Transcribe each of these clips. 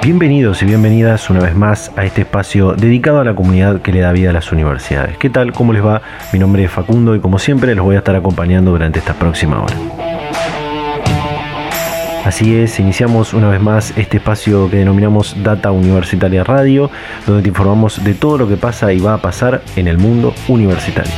Bienvenidos y bienvenidas una vez más a este espacio dedicado a la comunidad que le da vida a las universidades. ¿Qué tal? ¿Cómo les va? Mi nombre es Facundo y como siempre los voy a estar acompañando durante esta próxima hora. Así es, iniciamos una vez más este espacio que denominamos Data Universitaria Radio, donde te informamos de todo lo que pasa y va a pasar en el mundo universitario.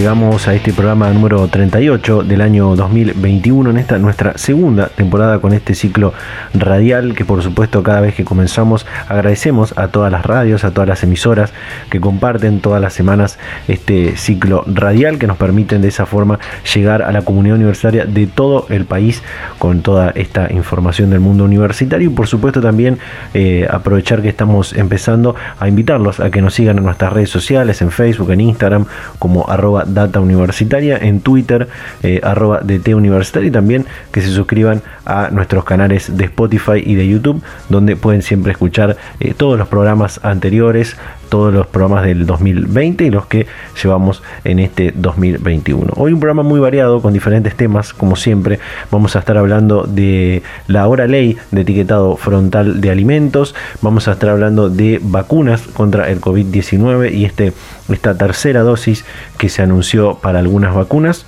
Llegamos a este programa número 38 del año 2021 en esta nuestra segunda temporada con este ciclo radial que por supuesto cada vez que comenzamos agradecemos a todas las radios, a todas las emisoras que comparten todas las semanas este ciclo radial que nos permiten de esa forma llegar a la comunidad universitaria de todo el país con toda esta información del mundo universitario. Y por supuesto también eh, aprovechar que estamos empezando a invitarlos a que nos sigan en nuestras redes sociales, en Facebook, en Instagram como arroba Data Universitaria, en Twitter, eh, arroba DT Universitaria y también que se suscriban a nuestros canales de Spotify y de YouTube, donde pueden siempre escuchar eh, todos los programas anteriores, todos los programas del 2020 y los que llevamos en este 2021. Hoy un programa muy variado con diferentes temas, como siempre. Vamos a estar hablando de la hora ley de etiquetado frontal de alimentos, vamos a estar hablando de vacunas contra el COVID-19 y este, esta tercera dosis que se anunció para algunas vacunas.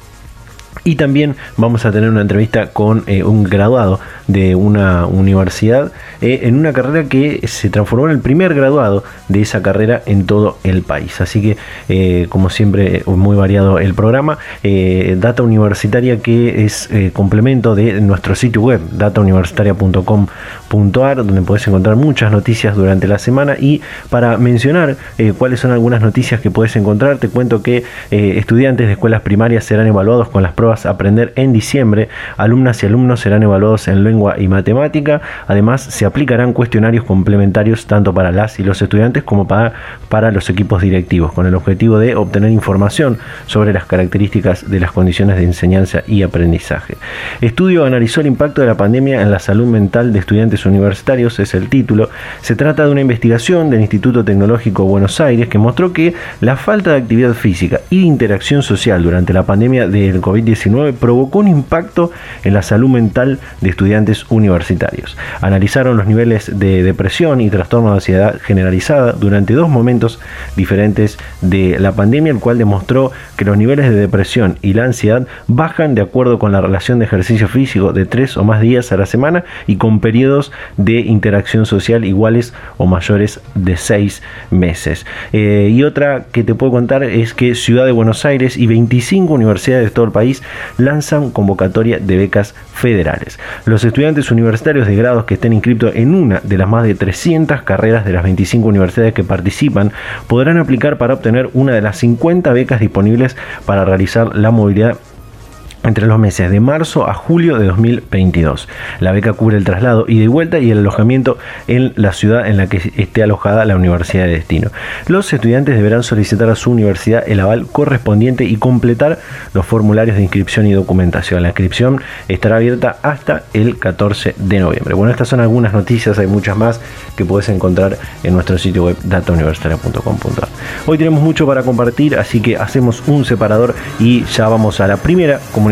Y también vamos a tener una entrevista con eh, un graduado de una universidad eh, en una carrera que se transformó en el primer graduado de esa carrera en todo el país. Así que, eh, como siempre, muy variado el programa. Data Universitaria que es complemento de nuestro sitio web, datauniversitaria.com.ar, donde puedes encontrar muchas noticias durante la semana. Y para mencionar cuáles son algunas noticias que puedes encontrar, te cuento que estudiantes de escuelas primarias serán evaluados con las pruebas Aprender en diciembre. Alumnas y alumnos serán evaluados en lengua y matemática. Además, se aplicarán cuestionarios complementarios tanto para las y los estudiantes como para, para los equipos directivos, con el objetivo de obtener información sobre las características de las condiciones de enseñanza y aprendizaje. Estudio analizó el impacto de la pandemia en la salud mental de estudiantes universitarios, es el título. Se trata de una investigación del Instituto Tecnológico Buenos Aires que mostró que la falta de actividad física y interacción social durante la pandemia del COVID-19 provocó un impacto en la salud mental de estudiantes universitarios. Analizaron los niveles de depresión y trastorno de ansiedad generalizada durante dos momentos diferentes de la pandemia, el cual demostró que los niveles de depresión y la ansiedad bajan de acuerdo con la relación de ejercicio físico de tres o más días a la semana y con periodos de interacción social iguales o mayores de seis meses. Eh, y otra que te puedo contar es que Ciudad de Buenos Aires y 25 universidades de todo el país lanzan convocatoria de becas federales. Los estudiantes universitarios de grados que estén inscritos en una de las más de 300 carreras de las 25 universidades que participan podrán aplicar para obtener una de las 50 becas disponibles para realizar la movilidad entre los meses de marzo a julio de 2022. La beca cubre el traslado y de vuelta y el alojamiento en la ciudad en la que esté alojada la universidad de destino. Los estudiantes deberán solicitar a su universidad el aval correspondiente y completar los formularios de inscripción y documentación. La inscripción estará abierta hasta el 14 de noviembre. Bueno, estas son algunas noticias, hay muchas más que puedes encontrar en nuestro sitio web datauniversitaria.com.ar. Hoy tenemos mucho para compartir, así que hacemos un separador y ya vamos a la primera comunicación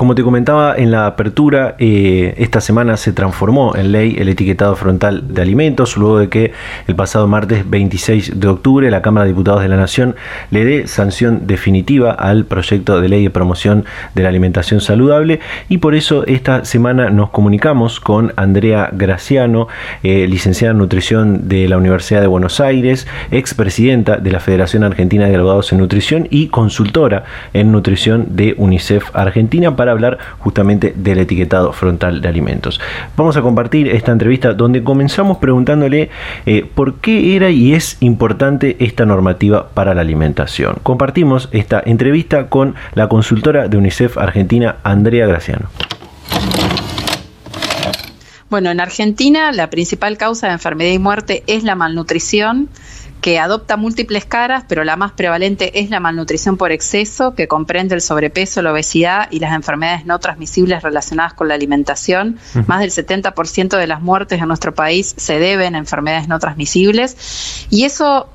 como te comentaba en la apertura, eh, esta semana se transformó en ley el etiquetado frontal de alimentos, luego de que el pasado martes 26 de octubre la Cámara de Diputados de la Nación le dé sanción definitiva al proyecto de ley de promoción de la alimentación saludable. Y por eso esta semana nos comunicamos con Andrea Graciano, eh, licenciada en nutrición de la Universidad de Buenos Aires, expresidenta de la Federación Argentina de Graduados en Nutrición y consultora en nutrición de UNICEF Argentina para hablar justamente del etiquetado frontal de alimentos. Vamos a compartir esta entrevista donde comenzamos preguntándole eh, por qué era y es importante esta normativa para la alimentación. Compartimos esta entrevista con la consultora de UNICEF Argentina, Andrea Graciano. Bueno, en Argentina la principal causa de enfermedad y muerte es la malnutrición que adopta múltiples caras, pero la más prevalente es la malnutrición por exceso, que comprende el sobrepeso, la obesidad y las enfermedades no transmisibles relacionadas con la alimentación. Más del 70% de las muertes en nuestro país se deben a enfermedades no transmisibles. Y eso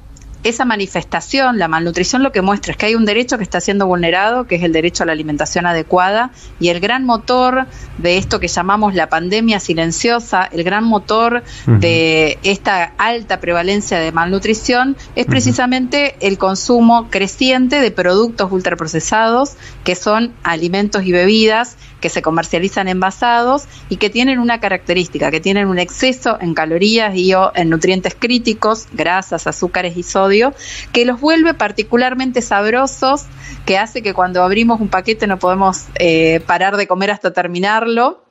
esa manifestación, la malnutrición, lo que muestra es que hay un derecho que está siendo vulnerado, que es el derecho a la alimentación adecuada, y el gran motor de esto que llamamos la pandemia silenciosa, el gran motor de esta alta prevalencia de malnutrición, es precisamente el consumo creciente de productos ultraprocesados, que son alimentos y bebidas que se comercializan envasados y que tienen una característica, que tienen un exceso en calorías y o en nutrientes críticos, grasas, azúcares y sodio, que los vuelve particularmente sabrosos, que hace que cuando abrimos un paquete no podemos eh, parar de comer hasta terminarlo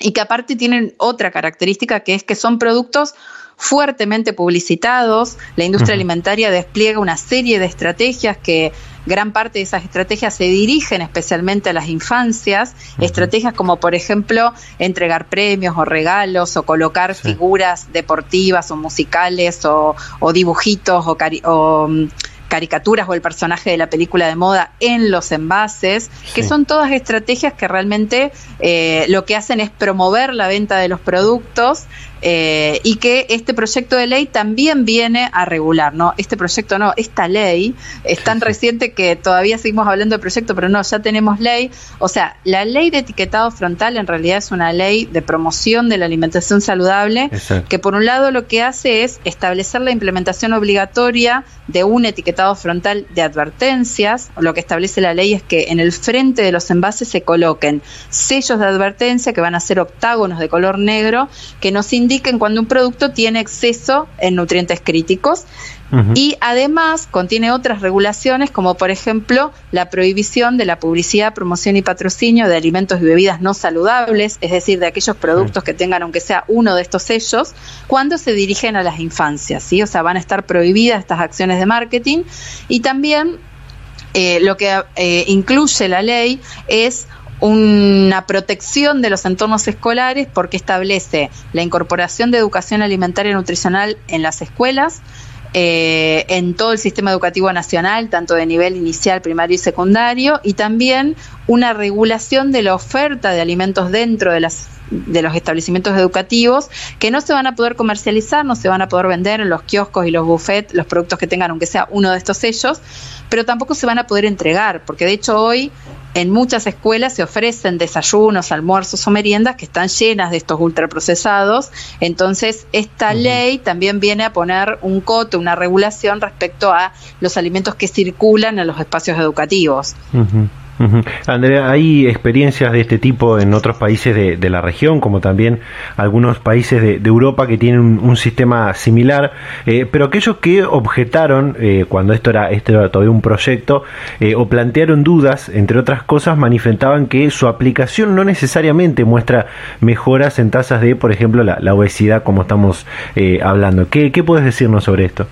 y que aparte tienen otra característica que es que son productos fuertemente publicitados. La industria alimentaria despliega una serie de estrategias que gran parte de esas estrategias se dirigen especialmente a las infancias, estrategias como por ejemplo entregar premios o regalos o colocar figuras deportivas o musicales o, dibujitos o, mm, caricaturas o el personaje de la película de moda en los envases, que son todas estrategias que realmente eh, lo que hacen es promover la venta de los productos eh, y que este proyecto de ley también viene a regular, ¿no? Este proyecto no, esta ley es tan reciente que todavía seguimos hablando de proyecto, pero no, ya tenemos ley. O sea, la ley de etiquetado frontal en realidad es una ley de promoción de la alimentación saludable, que por un lado lo que hace es establecer la implementación obligatoria de un etiquetado frontal de advertencias. Lo que establece la ley es que en el frente de los envases se coloquen sellos de advertencia que van a ser octágonos de color negro que nos indican indiquen cuando un producto tiene exceso en nutrientes críticos. Y además contiene otras regulaciones, como por ejemplo la prohibición de la publicidad, promoción y patrocinio de alimentos y bebidas no saludables, es decir, de aquellos productos que tengan aunque sea uno de estos sellos, cuando se dirigen a las infancias, ¿sí? O sea, van a estar prohibidas estas acciones de marketing. Y también eh, lo que eh, incluye la ley es una protección de los entornos escolares porque establece la incorporación de educación alimentaria y nutricional en las escuelas, eh, en todo el sistema educativo nacional, tanto de nivel inicial, primario y secundario, y también una regulación de la oferta de alimentos dentro de las de los establecimientos educativos que no se van a poder comercializar, no se van a poder vender en los kioscos y los buffets los productos que tengan, aunque sea uno de estos sellos, pero tampoco se van a poder entregar, porque de hecho hoy en muchas escuelas se ofrecen desayunos, almuerzos o meriendas que están llenas de estos ultraprocesados. Entonces, esta ley también viene a poner un coto, una regulación respecto a los alimentos que circulan en los espacios educativos. Andrea, ¿hay experiencias de este tipo en otros países de, la región, como también algunos países de, Europa que tienen un, sistema similar? Eh, pero aquellos que objetaron, eh, cuando esto era, esto era todavía un proyecto, eh, o plantearon dudas, entre otras cosas, manifestaban que su aplicación no necesariamente muestra mejoras en tasas de, por ejemplo, la, obesidad, como estamos hablando. ¿Qué, ¿Qué puedes decirnos sobre esto?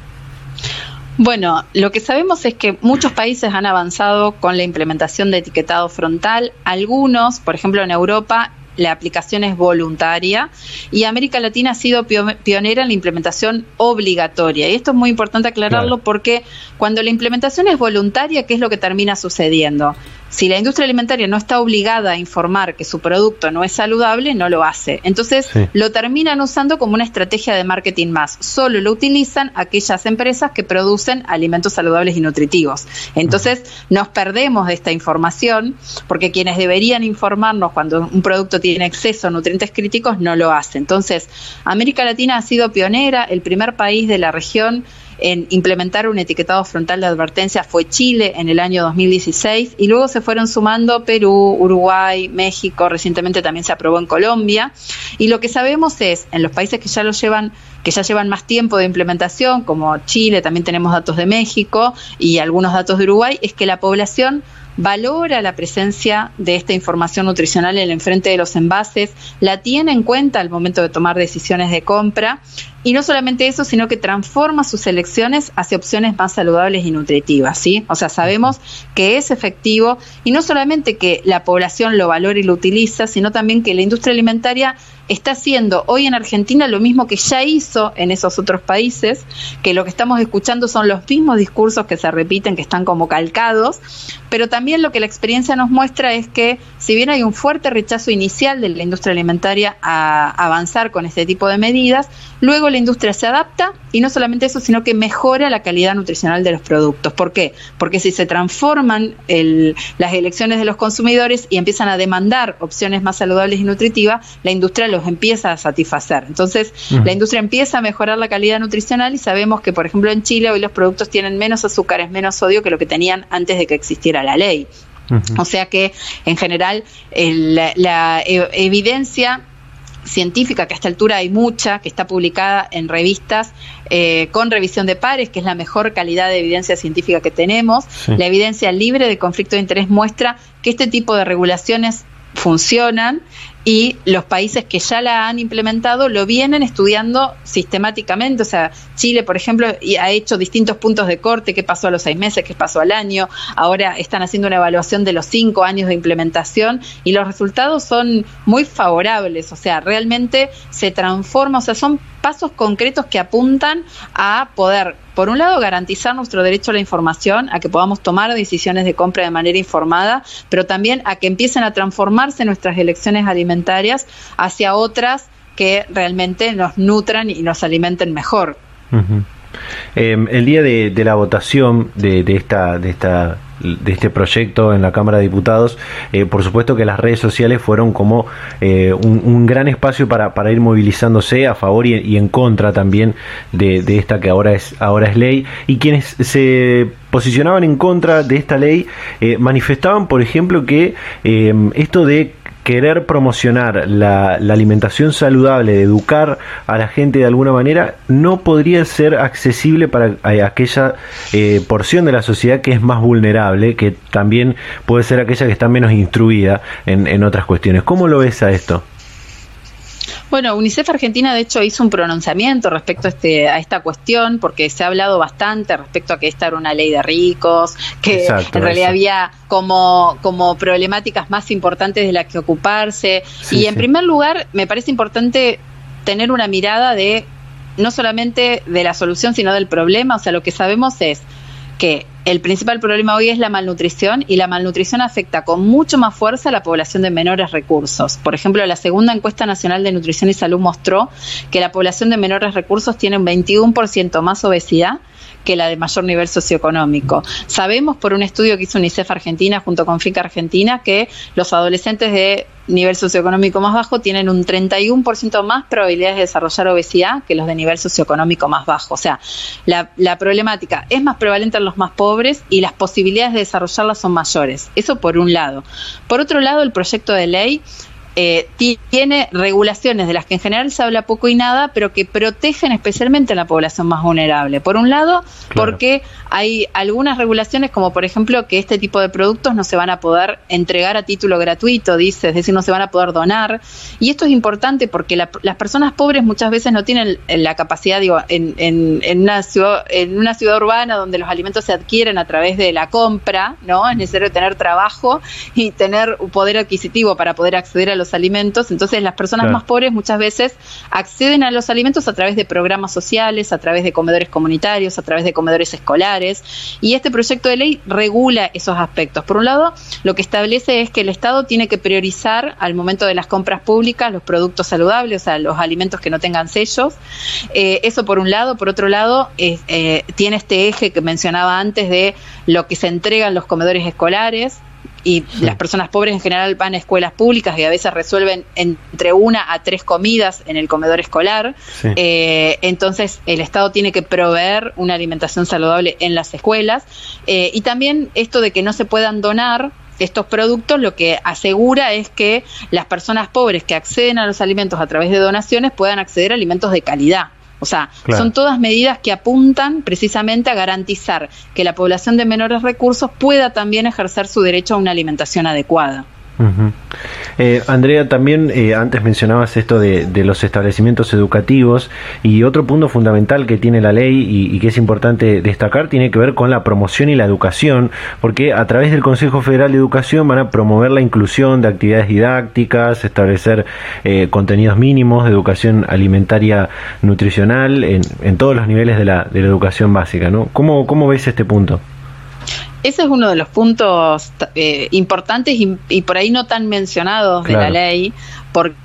Bueno, lo que sabemos es que muchos países han avanzado con la implementación de etiquetado frontal. Algunos, por ejemplo en Europa, la aplicación es voluntaria y América Latina ha sido pionera en la implementación obligatoria. Y esto es muy importante aclararlo porque cuando la implementación es voluntaria, ¿qué es lo que termina sucediendo? Si la industria alimentaria no está obligada a informar que su producto no es saludable, no lo hace. Entonces lo terminan usando como una estrategia de marketing más. Solo lo utilizan aquellas empresas que producen alimentos saludables y nutritivos. Entonces nos perdemos de esta información porque quienes deberían informarnos cuando un producto tiene exceso de nutrientes críticos no lo hacen. Entonces América Latina ha sido pionera, el primer país de la región en implementar un etiquetado frontal de advertencia fue Chile en el año 2016 y luego se fueron sumando Perú, Uruguay, México, recientemente también se aprobó en Colombia. Y lo que sabemos es en los países que ya lo llevan que ya llevan más tiempo de implementación, como Chile, también tenemos datos de México y algunos datos de Uruguay, es que la población valora la presencia de esta información nutricional en el enfrente de los envases, la tiene en cuenta al momento de tomar decisiones de compra y no solamente eso, sino que transforma sus elecciones hacia opciones más saludables y nutritivas, ¿sí? O sea, sabemos que es efectivo y no solamente que la población lo valora y lo utiliza, sino también que la industria alimentaria está haciendo hoy en Argentina lo mismo que ya hizo en esos otros países, que lo que estamos escuchando son los mismos discursos que se repiten, que están como calcados, pero también lo que la experiencia nos muestra es que si bien hay un fuerte rechazo inicial de la industria alimentaria a avanzar con este tipo de medidas, luego la industria se adapta y no solamente eso, sino que mejora la calidad nutricional de los productos. ¿Por qué? Porque si se transforman las elecciones de los consumidores y empiezan a demandar opciones más saludables y nutritivas, la industria los empieza a satisfacer. Entonces, la industria empieza a mejorar la calidad nutricional y sabemos que, por ejemplo, en Chile hoy los productos tienen menos azúcares, menos sodio que lo que tenían antes de que existiera la ley. O sea que, en general, la e, evidencia científica, que a esta altura hay mucha, que está publicada en revistas eh, con revisión de pares, que es la mejor calidad de evidencia científica que tenemos. La evidencia libre de conflicto de interés muestra que este tipo de regulaciones funcionan y los países que ya la han implementado lo vienen estudiando sistemáticamente. O sea, Chile, por ejemplo, ha hecho distintos puntos de corte, qué pasó a los seis meses, qué pasó al año. Ahora están haciendo una evaluación de los cinco años de implementación y los resultados son muy favorables. O sea, realmente se transforma, o sea, son pasos concretos que apuntan a poder, por un lado, garantizar nuestro derecho a la información, a que podamos tomar decisiones de compra de manera informada, pero también a que empiecen a transformarse nuestras elecciones alimentarias hacia otras que realmente nos nutran y nos alimenten mejor. Em, el día de, la votación de, de, esta, de esta de este proyecto en la Cámara de Diputados, eh, por supuesto que las redes sociales fueron como eh, un, gran espacio para, ir movilizándose a favor y, en contra también de, esta que ahora es, ahora es ley. Y quienes se posicionaban en contra de esta ley eh, manifestaban, por ejemplo, que esto de querer promocionar la, alimentación saludable, de educar a la gente de alguna manera, no podría ser accesible para aquella eh, porción de la sociedad que es más vulnerable, que también puede ser aquella que está menos instruida en, en otras cuestiones. ¿Cómo lo ves a esto? Bueno, UNICEF Argentina de hecho hizo un pronunciamiento respecto a, este, a esta cuestión porque se ha hablado bastante respecto a que esta era una ley de ricos, que en realidad había como, como problemáticas más importantes de las que ocuparse. y en primer lugar, me parece importante tener una mirada de no solamente de la solución, sino del problema. O sea, lo que sabemos es que el principal problema hoy es la malnutrición y la malnutrición afecta con mucho más fuerza a la población de menores recursos. Por ejemplo, la segunda encuesta nacional de nutrición y salud mostró que la población de menores recursos tiene un 21% más obesidad que la de mayor nivel socioeconómico. Sabemos por un estudio que hizo UNICEF Argentina junto con FICA Argentina que los adolescentes de nivel socioeconómico más bajo tienen un 31% más probabilidades de desarrollar obesidad que los de nivel socioeconómico más bajo. O sea, la, problemática es más prevalente en los más pobres y las posibilidades de desarrollarla son mayores. Eso por un lado. Por otro lado, el proyecto de ley eh, tiene regulaciones de las que en general se habla poco y nada, pero que protegen especialmente a la población más vulnerable. Por un lado, porque hay algunas regulaciones, como por ejemplo que este tipo de productos no se van a poder entregar a título gratuito, dice, es decir, no se van a poder donar. Y esto es importante porque las personas pobres muchas veces no tienen la capacidad, digo, en, en, una ciudad, en una ciudad urbana donde los alimentos se adquieren a través de la compra, ¿no? Es necesario tener trabajo y tener poder adquisitivo para poder acceder a los los alimentos, entonces las personas más pobres muchas veces acceden a los alimentos a través de programas sociales, a través de comedores comunitarios, a través de comedores escolares, y este proyecto de ley regula esos aspectos. Por un lado, lo que establece es que el Estado tiene que priorizar al momento de las compras públicas los productos saludables, o sea, los alimentos que no tengan sellos. Eh, eso por un lado. Por otro lado, eh, tiene este eje que mencionaba antes de lo que se entrega en los comedores escolares, y las personas pobres en general van a escuelas públicas y a veces resuelven entre una a tres comidas en el comedor escolar. Eh, entonces el Estado tiene que proveer una alimentación saludable en las escuelas. Eh, y también esto de que no se puedan donar estos productos lo que asegura es que las personas pobres que acceden a los alimentos a través de donaciones puedan acceder a alimentos de calidad. O sea, son todas medidas que apuntan precisamente a garantizar que la población de menores recursos pueda también ejercer su derecho a una alimentación adecuada. Eh, Andrea, también eh, antes mencionabas esto de, los establecimientos educativos y otro punto fundamental que tiene la ley y, que es importante destacar tiene que ver con la promoción y la educación, porque a través del Consejo Federal de Educación van a promover la inclusión de actividades didácticas, establecer eh, contenidos mínimos de educación alimentaria nutricional en, todos los niveles de la, de la educación básica. ¿no? ¿Cómo, ¿Cómo ves este punto? Ese es uno de los puntos eh, importantes y, por ahí no tan mencionados de la ley, porque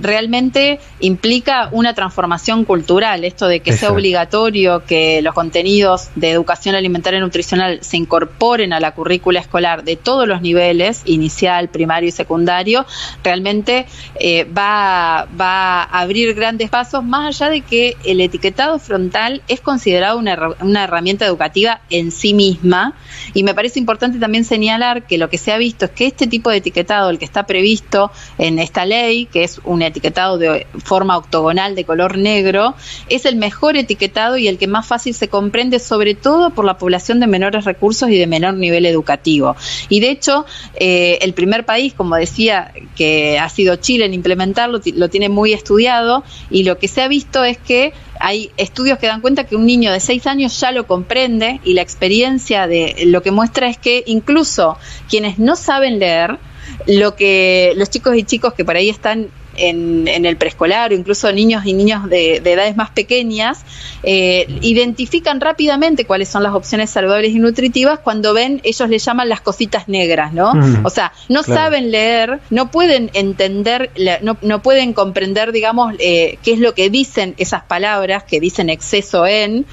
realmente implica una transformación cultural, esto de que sea obligatorio que los contenidos de educación alimentaria y nutricional se incorporen a la currícula escolar de todos los niveles, inicial, primario y secundario, realmente eh, va, va, a abrir grandes pasos, más allá de que el etiquetado frontal es considerado una, una herramienta educativa en sí misma, y me parece importante también señalar que lo que se ha visto es que este tipo de etiquetado, el que está previsto en esta ley, que es un etiquetado de forma octogonal de color negro, es el mejor etiquetado y el que más fácil se comprende, sobre todo por la población de menores recursos y de menor nivel educativo. Y de hecho, eh, el primer país, como decía, que ha sido Chile en implementarlo, lo tiene muy estudiado y lo que se ha visto es que hay estudios que dan cuenta que un niño de 6 años ya lo comprende y la experiencia de lo que muestra es que incluso quienes no saben leer, lo que los chicos y chicos que por ahí están en, el preescolar o incluso niños y niños de, edades más pequeñas, eh, identifican rápidamente cuáles son las opciones saludables y nutritivas cuando ven, ellos le llaman las cositas negras, ¿no? o sea, no saben leer, no pueden entender, no, pueden comprender, digamos, eh, qué es lo que dicen esas palabras que dicen exceso en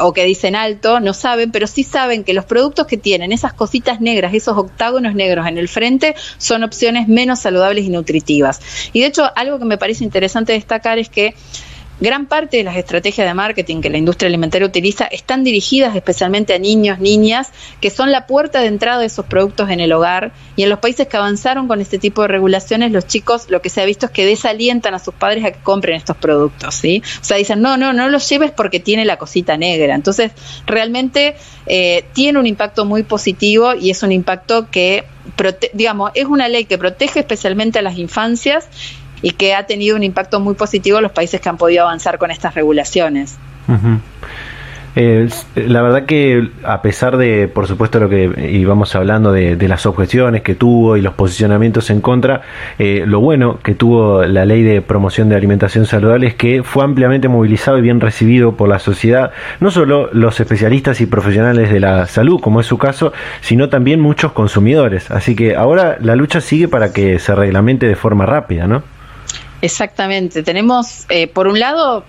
o que dicen alto, no saben, pero sí saben que los productos que tienen esas cositas negras, esos octágonos negros en el frente, son opciones menos saludables y nutritivas. Y de hecho, algo que me parece interesante destacar es que Gran parte de las estrategias de marketing que la industria alimentaria utiliza están dirigidas especialmente a niños, niñas, que son la puerta de entrada de esos productos en el hogar. Y en los países que avanzaron con este tipo de regulaciones, los chicos lo que se ha visto es que desalientan a sus padres a que compren estos productos. ¿sí? O sea, dicen, no, no, no los lleves porque tiene la cosita negra. Entonces, realmente eh, tiene un impacto muy positivo y es un impacto que, digamos, es una ley que protege especialmente a las infancias y que ha tenido un impacto muy positivo en los países que han podido avanzar con estas regulaciones. Eh, la verdad que a pesar de, por supuesto, lo que íbamos hablando de, las objeciones que tuvo y los posicionamientos en contra, eh, lo bueno que tuvo la ley de promoción de alimentación saludable es que fue ampliamente movilizado y bien recibido por la sociedad, no solo los especialistas y profesionales de la salud, como es su caso, sino también muchos consumidores. Así que ahora la lucha sigue para que se reglamente de forma rápida, ¿no? Exactamente. Tenemos, eh, por un lado,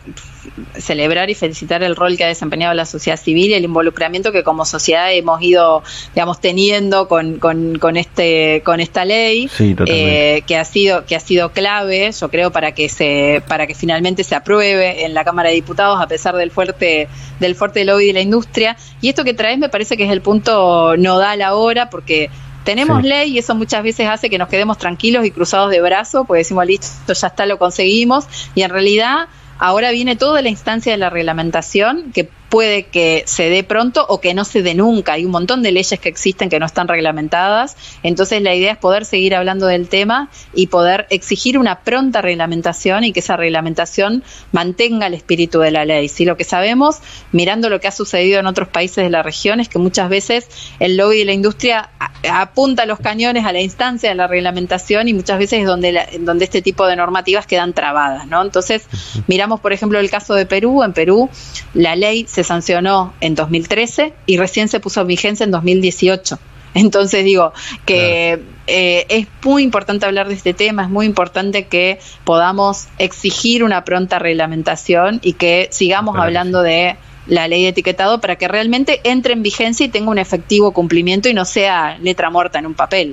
celebrar y felicitar el rol que ha desempeñado la sociedad civil y el involucramiento que como sociedad hemos ido, digamos, teniendo con, con, este, con esta ley, eh, que ha sido, que ha sido clave, yo creo, para que se, para que finalmente se apruebe en la Cámara de Diputados a pesar del fuerte, del fuerte lobby de la industria. Y esto que traes me parece que es el punto nodal ahora, porque tenemos ley y eso muchas veces hace que nos quedemos tranquilos y cruzados de brazos, pues decimos, listo, ya está, lo conseguimos, y en realidad ahora viene toda la instancia de la reglamentación que puede que se dé pronto o que no se dé nunca. Hay un montón de leyes que existen que no están reglamentadas. Entonces la idea es poder seguir hablando del tema y poder exigir una pronta reglamentación y que esa reglamentación mantenga el espíritu de la ley. Si lo que sabemos, mirando lo que ha sucedido en otros países de la región, es que muchas veces el lobby de la industria apunta los cañones a la instancia de la reglamentación y muchas veces es donde, donde este tipo de normativas quedan trabadas. ¿no? Entonces, miramos, por ejemplo, el caso de Perú. En Perú, la ley se sancionó en 2013 y recién se puso en vigencia en 2018. Entonces digo que eh, es muy importante hablar de este tema, es muy importante que podamos exigir una pronta reglamentación y que sigamos hablando de la ley de etiquetado para que realmente entre en vigencia y tenga un efectivo cumplimiento y no sea letra muerta en un papel.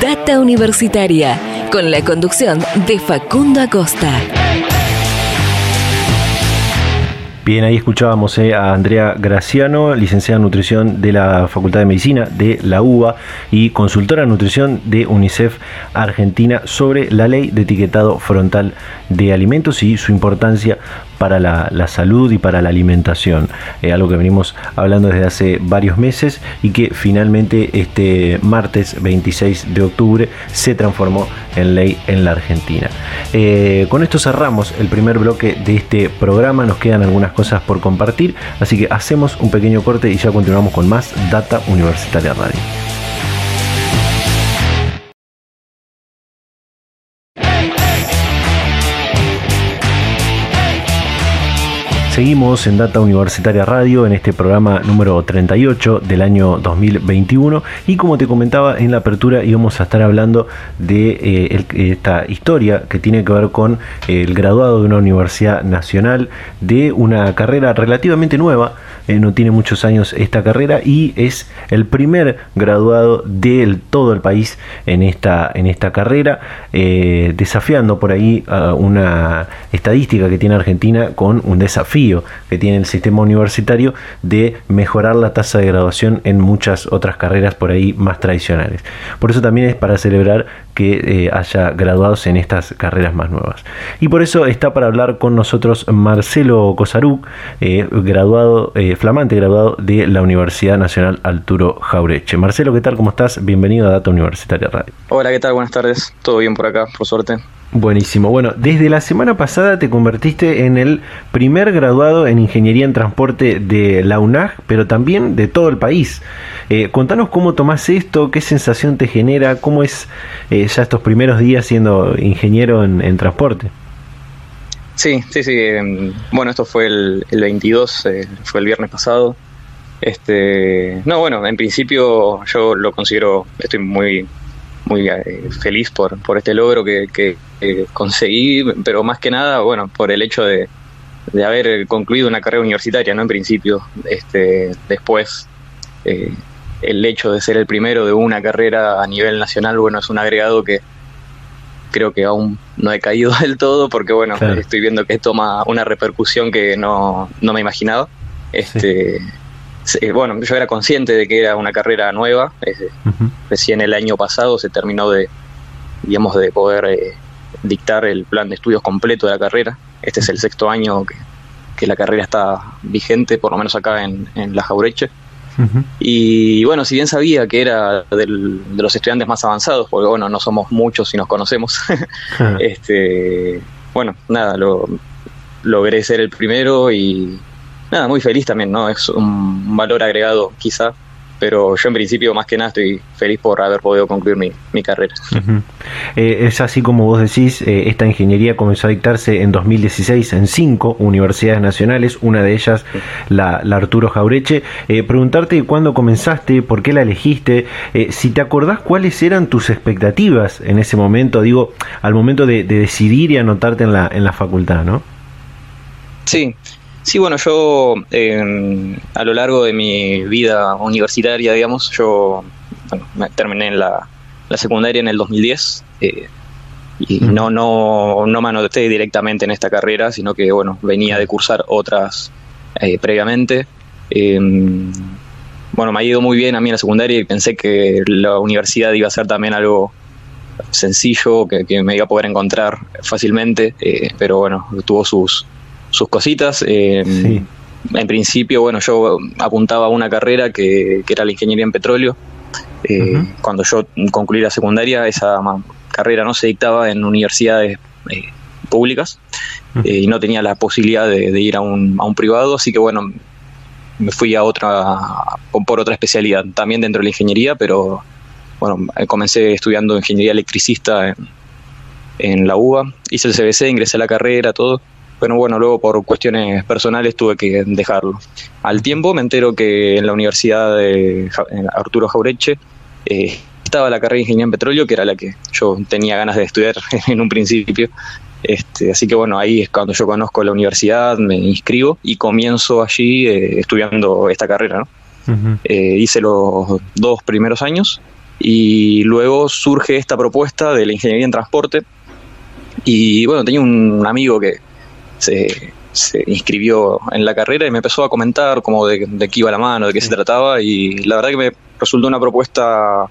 Data Universitaria, con la conducción de Facundo Acosta. Bien, ahí escuchábamos eh, a Andrea Graciano, licenciada en nutrición de la Facultad de Medicina de la UBA y consultora en nutrición de UNICEF Argentina sobre la ley de etiquetado frontal de alimentos y su importancia para la, salud y para la alimentación. Eh, algo que venimos hablando desde hace varios meses y que finalmente este martes 26 de octubre se transformó en ley en la Argentina. Eh, con esto cerramos el primer bloque de este programa. Nos quedan algunas cosas por compartir, así que hacemos un pequeño corte y ya continuamos con más Data Universitaria Radio. Seguimos en Data Universitaria Radio en este programa número 38 del año 2021 y como te comentaba en la apertura íbamos a estar hablando de eh, esta historia que tiene que ver con el graduado de una universidad nacional de una carrera relativamente nueva eh, no tiene muchos años esta carrera y es el primer graduado del todo el país en esta, en esta carrera, eh, desafiando por ahí una estadística que tiene Argentina con un desafío que tiene el sistema universitario de mejorar la tasa de graduación en muchas otras carreras por ahí más tradicionales. Por eso también es para celebrar que eh, haya graduados en estas carreras más nuevas. Y por eso está para hablar con nosotros Marcelo Cosaruc, graduado flamante graduado de la Universidad Nacional Arturo Jaureche. Marcelo, ¿qué tal? ¿Cómo estás? Bienvenido a Data Universitaria Radio. Hola, ¿qué tal? Buenas tardes. ¿Todo bien por acá, por suerte? Buenísimo. Bueno, desde la semana pasada te convertiste en el primer graduado en Ingeniería en Transporte de la UNAG, pero también de todo el país. Eh, contanos cómo tomás esto, qué sensación te genera, cómo es eh, ya estos primeros días siendo ingeniero en transporte. Sí, sí, sí. Em, bueno, esto fue el, el 22, eh, fue el viernes pasado. Este, no, bueno, en principio yo lo considero, estoy muy, muy eh, feliz por, por este logro que, que conseguí, pero más que nada, bueno, por el hecho de, de haber concluido una carrera universitaria, ¿no? En principio, este, después, eh, el hecho de ser el primero de una carrera a nivel nacional, bueno, es un agregado que, creo que aún no he caído del todo porque bueno, estoy viendo que toma una repercusión que no, no me imaginaba. Este, Bueno, yo era consciente de que era una carrera nueva, recién el año pasado se terminó de, digamos, de poder eh, dictar el plan de estudios completo de la carrera. Este es el sexto año que, que la carrera está vigente, por lo menos acá en, en La Jaureche. Y bueno, si bien sabía que era de los estudiantes más avanzados, porque bueno, no somos muchos y nos conocemos, este, bueno, nada, lo, logré ser el primero y nada, muy feliz también, ¿no? Es un valor agregado quizá pero yo en principio más que nada estoy feliz por haber podido concluir mi, carrera. Eh, es así como vos decís, eh, esta ingeniería comenzó a dictarse en 2016 en cinco universidades nacionales, una de ellas la, Arturo Jaureche. Eh, preguntarte cuándo comenzaste, por qué la elegiste, si te acordás cuáles eran tus expectativas en ese momento, digo, al momento de, de decidir y anotarte en la, en la facultad, ¿no? Sí, Sí, bueno, yo a lo largo de mi vida universitaria, digamos, yo terminé en la, secundaria en el 2010 eh, y no, no, no me anoté directamente en esta carrera, sino que, bueno, venía de cursar otras eh, previamente. Em, bueno, me ha ido muy bien a mí en la secundaria y pensé que la universidad iba a ser también algo sencillo, que, que me iba a poder encontrar fácilmente, eh, pero bueno, tuvo sus, sus cositas. Eh, en principio, bueno, yo apuntaba a una carrera que, era la ingeniería en petróleo. Eh, cuando yo concluí la secundaria, esa carrera no se dictaba en universidades eh, públicas y no tenía la posibilidad de, ir a un, a un, privado, así que bueno, me fui a otra, por otra especialidad, también dentro de la ingeniería, pero bueno, comencé estudiando ingeniería electricista en, en la UBA, hice el CBC, ingresé a la carrera, todo pero bueno, luego por cuestiones personales tuve que dejarlo. Al tiempo me entero que en la Universidad de Arturo Jaureche eh, estaba la carrera de Ingeniería en Petróleo, que era la que yo tenía ganas de estudiar en un principio. Este, así que bueno, ahí es cuando yo conozco la universidad, me inscribo y comienzo allí eh, estudiando esta carrera. ¿no? Eh, hice los dos primeros años y luego surge esta propuesta de la ingeniería en transporte. Y bueno, tenía un amigo que se, inscribió en la carrera y me empezó a comentar como de, qué iba la mano, de qué se trataba y la verdad que me resultó una propuesta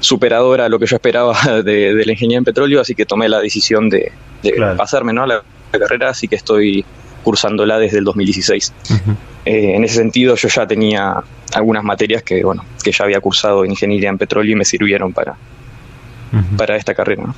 superadora a lo que yo esperaba de, la ingeniería en petróleo, así que tomé la decisión de, pasarme ¿no? a la, carrera, así que estoy cursándola desde el 2016. Eh, en ese sentido yo ya tenía algunas materias que, bueno, que ya había cursado ingeniería en petróleo y me sirvieron para, para esta carrera.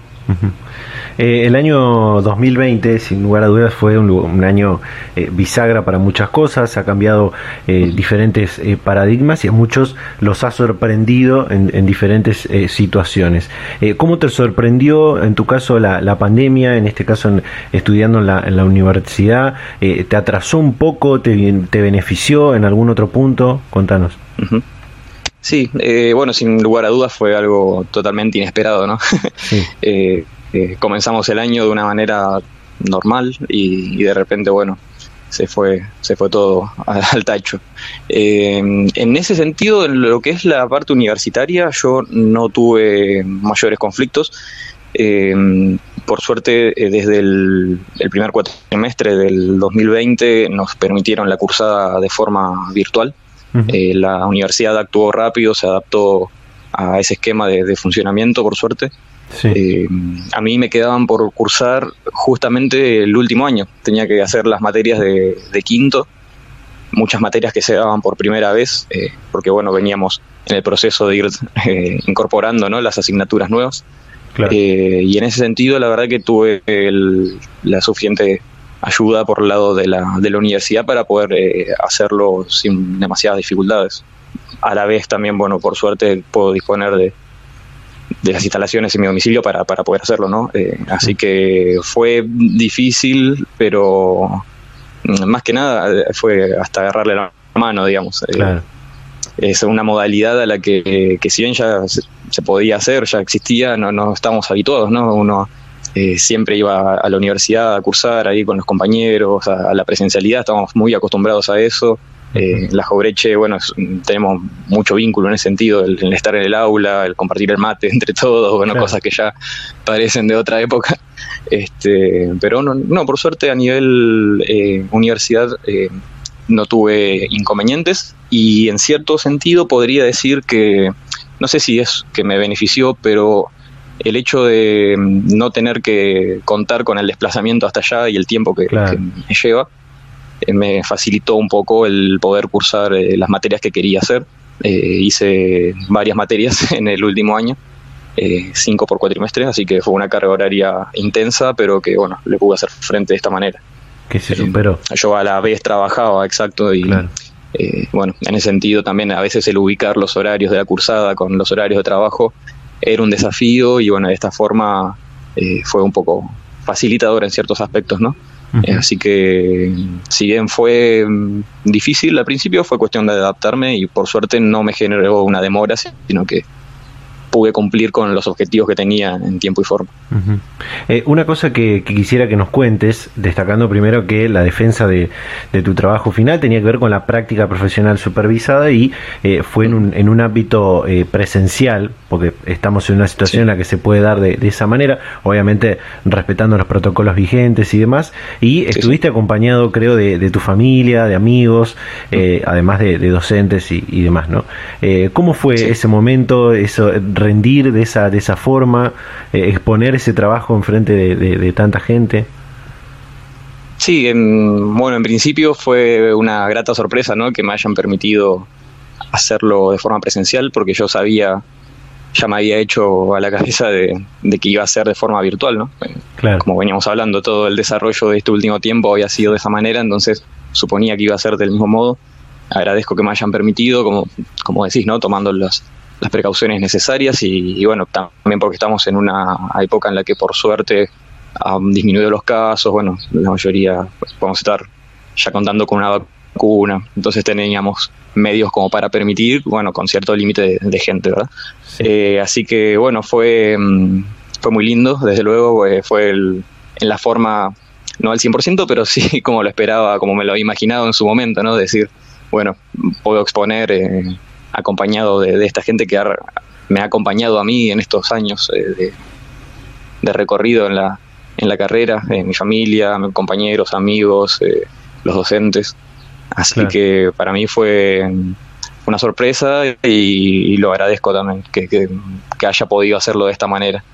Eh, el año 2020, sin lugar a dudas, fue un, año eh, bisagra para muchas cosas, ha cambiado eh, diferentes paradigmas y a muchos los ha sorprendido en, diferentes situaciones. ¿Cómo te sorprendió en tu caso la, pandemia, en este caso estudiando en la, universidad? ¿Te atrasó un poco? Te, benefició en algún otro punto? Contanos. Sí, eh, bueno, sin lugar a dudas fue algo totalmente inesperado, ¿no? Eh, eh, comenzamos el año de una manera normal y, de repente, bueno, se fue, se fue todo al tacho. en ese sentido, en lo que es la parte universitaria, yo no tuve mayores conflictos. por suerte, desde el, el primer cuatrimestre del 2020 nos permitieron la cursada de forma virtual. Eh, la universidad actuó rápido, se adaptó a ese esquema de, funcionamiento, por suerte. Eh, a mí me quedaban por cursar justamente el último año. Tenía que hacer las materias de, quinto, muchas materias que se daban por primera vez, eh, porque bueno, veníamos en el proceso de ir incorporando ¿no? las asignaturas nuevas. y en ese sentido, la verdad que tuve la suficiente ayuda por el lado de la, de la universidad para poder eh, hacerlo sin demasiadas dificultades. A la vez también, bueno, por suerte puedo disponer de, de las instalaciones en mi domicilio para, para poder hacerlo, ¿no? Eh, así que fue difícil, pero mm, más que nada eh, fue hasta agarrarle la mano, digamos. es una modalidad a la que, que si bien ya se, se, podía hacer, ya existía, no, no estamos habituados, ¿no? Uno eh, siempre iba a la universidad a cursar ahí con los compañeros, a, la presencialidad, estábamos muy acostumbrados a eso. Eh, la Jobreche, bueno, tenemos mucho vínculo en ese sentido, el, estar en el aula, el compartir el mate entre todos, bueno, cosas que ya parecen de otra época. Este, pero no, no, por suerte a nivel eh, universidad eh, no tuve inconvenientes y en cierto sentido podría decir que, no sé si es que me benefició, pero el hecho de mm, no tener que contar con el desplazamiento hasta allá y el tiempo que, me lleva, me facilitó un poco el poder cursar eh, las materias que quería hacer. Eh, hice varias materias en el último año, cinco por cuatrimestre, así que fue una carga horaria intensa, pero que bueno, le pude hacer frente de esta manera. Que se superó. yo a la vez trabajaba, exacto, y bueno, en ese sentido también a veces el ubicar los horarios de la cursada con los horarios de trabajo era un desafío y bueno, de esta forma eh, fue un poco facilitador en ciertos aspectos, ¿no? Así que si bien fue mm, difícil al principio, fue cuestión de adaptarme y por suerte no me generó una demora, sino que pude cumplir con los objetivos que tenía en tiempo y forma. Eh, una cosa que, quisiera que nos cuentes, destacando primero que la defensa de, tu trabajo final tenía que ver con la práctica profesional supervisada y eh, fue en un, en un ámbito eh, presencial, porque estamos en una situación en la que se puede dar de, esa manera, obviamente respetando los protocolos vigentes y demás, y estuviste acompañado, creo, de, tu familia, de amigos, además de, docentes y, demás, ¿no? ¿Cómo fue ese momento, eso, rendir de esa, de esa forma, exponer ese trabajo en frente de, tanta gente? Sí, en, bueno, en principio fue una grata sorpresa, ¿no? Que me hayan permitido hacerlo de forma presencial, porque yo sabía, ya me había hecho a la cabeza de, que iba a ser de forma virtual, ¿no? Como veníamos hablando, todo el desarrollo de este último tiempo había sido de esa manera, entonces suponía que iba a ser del mismo modo. Agradezco que me hayan permitido, como, como decís, ¿no? Tomando las, las precauciones necesarias y, bueno, también porque estamos en una época en la que por suerte han disminuido los casos, bueno, la mayoría pues, podemos estar ya contando con una vacuna, entonces teníamos medios como para permitir, bueno, con cierto límite de, gente, ¿verdad? Eh, así que bueno, fue, mm, fue muy lindo, desde luego, eh, fue el, en la forma, no al 100%, pero sí como lo esperaba, como me lo había imaginado en su momento, ¿no? Decir, bueno, puedo exponer eh, acompañado de, esta gente que me ha acompañado a mí en estos años de, de, recorrido en la, en la carrera, mi familia, mis compañeros, amigos, los docentes. Así que para mí fue una sorpresa y, lo agradezco también que, haya podido hacerlo de esta manera.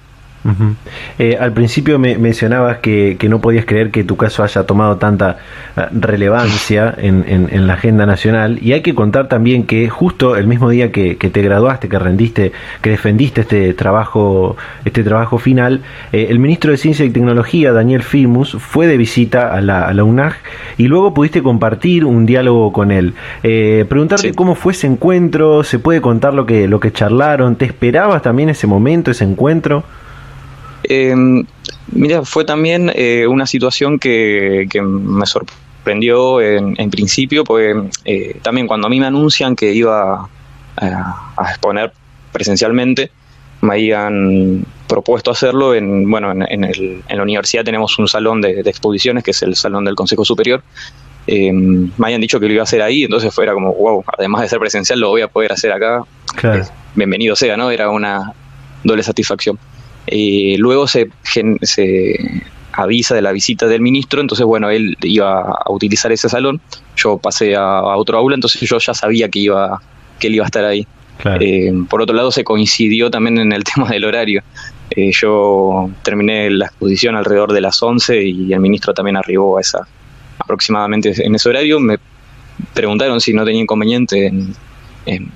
Eh, al principio me mencionabas que, no podías creer que tu caso haya tomado tanta eh, relevancia en, la agenda nacional y hay que contar también que justo el mismo día que, te graduaste, que rendiste, que defendiste este trabajo, este trabajo final, eh, el ministro de Ciencia y Tecnología, Daniel Filmus, fue de visita a la, a UNAG y luego pudiste compartir un diálogo con él. preguntarte cómo fue ese encuentro, se puede contar lo que, lo que charlaron, ¿te esperabas también ese momento, ese encuentro? Eh, mira, fue también eh, una situación que, me sorprendió en, principio, porque eh, también cuando a mí me anuncian que iba a, exponer presencialmente, me habían propuesto hacerlo en, bueno, en, el, en la universidad tenemos un salón de, exposiciones, que es el salón del Consejo Superior, eh, me habían dicho que lo iba a hacer ahí, entonces fuera como, wow, además de ser presencial, lo voy a poder hacer acá. bienvenido sea, ¿no? Era una doble satisfacción. Eh, luego se, se avisa de la visita del ministro, entonces bueno, él iba a utilizar ese salón, yo pasé a, otro aula, entonces yo ya sabía que iba que él iba a estar ahí. Eh, por otro lado, se coincidió también en el tema del horario. Eh, yo terminé la exposición alrededor de las 11 y el ministro también arribó a esa aproximadamente en ese horario. Me preguntaron si no tenía inconveniente en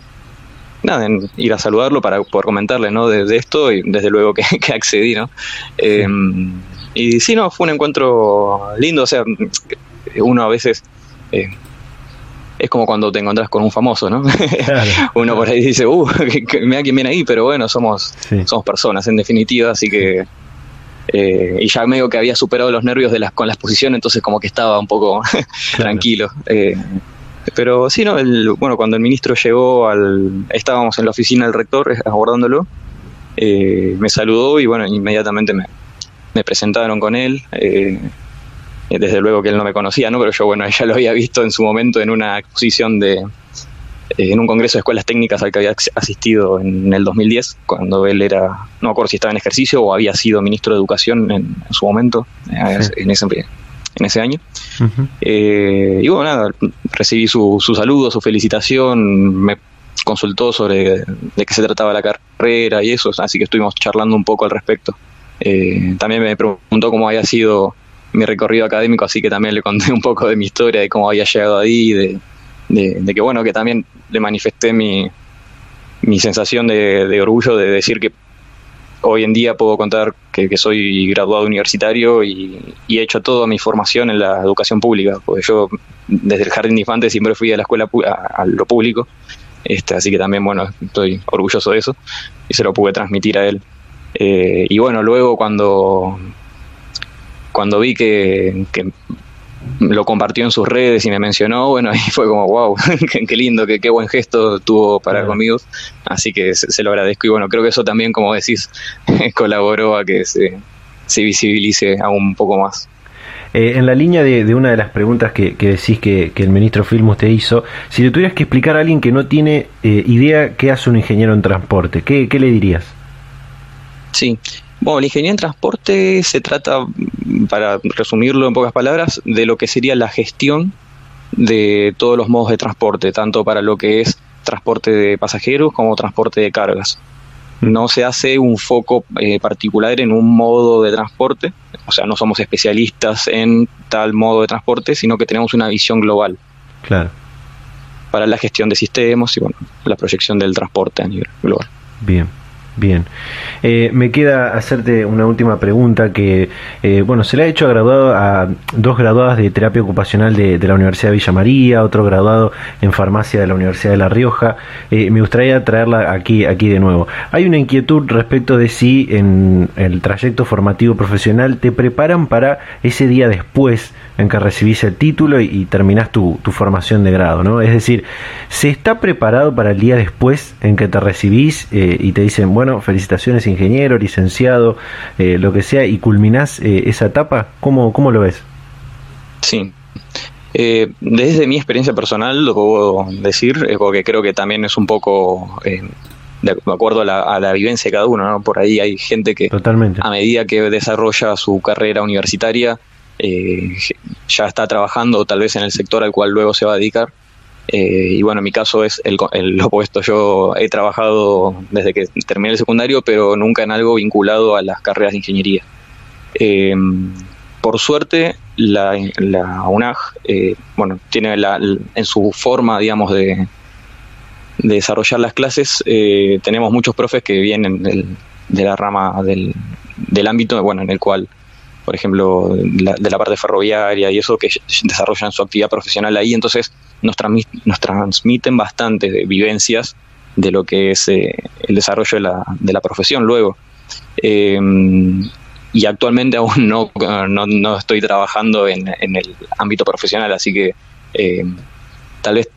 nada, en ir a saludarlo para poder comentarle, ¿no? De, esto y desde luego que, accedí, ¿no? Em, y sí, no, fue un encuentro lindo, o sea, uno a veces... Eh, es como cuando te encontrás con un famoso, ¿no? Uno por ahí dice, uh, mira quién viene ahí, pero bueno, somos, somos personas en definitiva, así que eh, y ya medio que había superado los nervios de las, con la exposición, entonces como que estaba un poco tranquilo. Eh, pero sí, no, el, bueno, cuando el ministro llegó al. Estábamos en la oficina del rector eh, abordándolo, eh, me saludó y bueno, inmediatamente me, presentaron con él. Eh, desde luego que él no me conocía, ¿no? Pero yo, bueno, ya lo había visto en su momento en una exposición de. en un congreso de escuelas técnicas al que había asistido en el 2010, cuando él era. No me acuerdo si estaba en ejercicio o había sido ministro de Educación en, su momento, en ese en ese año. Eh, y bueno, nada, recibí su, su saludo, su felicitación, me consultó sobre de qué se trataba la carrera y eso, así que estuvimos charlando un poco al respecto. Eh, también me preguntó cómo había sido mi recorrido académico, así que también le conté un poco de mi historia, de cómo había llegado ahí, de, de, que bueno, que también le manifesté mi, mi sensación de, de orgullo de decir que hoy en día puedo contar que, soy graduado universitario y, he hecho toda mi formación en la educación pública, porque yo desde el jardín de infantes siempre fui a la escuela a, lo público, este, así que también bueno estoy orgulloso de eso y se lo pude transmitir a él. Eh, y bueno, luego cuando cuando vi que lo compartió en sus redes y me mencionó, bueno, ahí fue como, wow, qué, lindo, qué, qué, buen gesto tuvo para conmigo. Así que se, lo agradezco y bueno, creo que eso también, como decís, colaboró a que se, se visibilice aún un poco más. Eh, en la línea de, una de las preguntas que, decís que, el ministro Filmus te hizo, si le tuvieras que explicar a alguien que no tiene eh, idea qué hace un ingeniero en transporte, ¿qué, qué le dirías? Sí, bueno, la ingeniería en transporte se trata, para resumirlo en pocas palabras, de lo que sería la gestión de todos los modos de transporte, tanto para lo que es transporte de pasajeros como transporte de cargas. no se hace un foco eh, particular en un modo de transporte, o sea, no somos especialistas en tal modo de transporte, sino que tenemos una visión global. Claro. Para la gestión de sistemas y bueno, la proyección del transporte a nivel global. Bien. Bien. Eh, me queda hacerte una última pregunta que, eh, bueno, se le ha hecho a, a dos graduadas de terapia ocupacional de, la Universidad de Villa María, otro graduado en farmacia de la Universidad de La Rioja. Eh, me gustaría traerla aquí, aquí de nuevo. Hay una inquietud respecto de si en el trayecto formativo profesional te preparan para ese día después en que recibís el título y, terminás tu, formación de grado, ¿no? Es decir, ¿se está preparado para el día después en que te recibís y te dicen, bueno, felicitaciones ingeniero, licenciado, eh, lo que sea, y culminás eh, esa etapa, ¿cómo, ¿cómo lo ves? Sí. Eh, desde mi experiencia personal lo puedo decir, porque creo que también es un poco de acuerdo a la, vivencia de cada uno, Por ahí hay gente que Totalmente. a medida que desarrolla su carrera universitaria ya está trabajando tal vez en el sector al cual luego se va a dedicar eh, y bueno, en mi caso es el, el, opuesto. Yo he trabajado desde que terminé el secundario, pero nunca en algo vinculado a las carreras de ingeniería. Eh, por suerte, la, la UNAG, eh, bueno, tiene la, en su forma, digamos, de, desarrollar las clases, tenemos muchos profes que vienen de la rama del, del ámbito, bueno, en el cual por ejemplo, de la parte ferroviaria y eso, que desarrollan su actividad profesional ahí, entonces nos, nos transmiten bastante vivencias de lo que es eh, el desarrollo de la, de la profesión luego. Em, y actualmente aún no, no, estoy trabajando en, en, el ámbito profesional, así que em, tal vez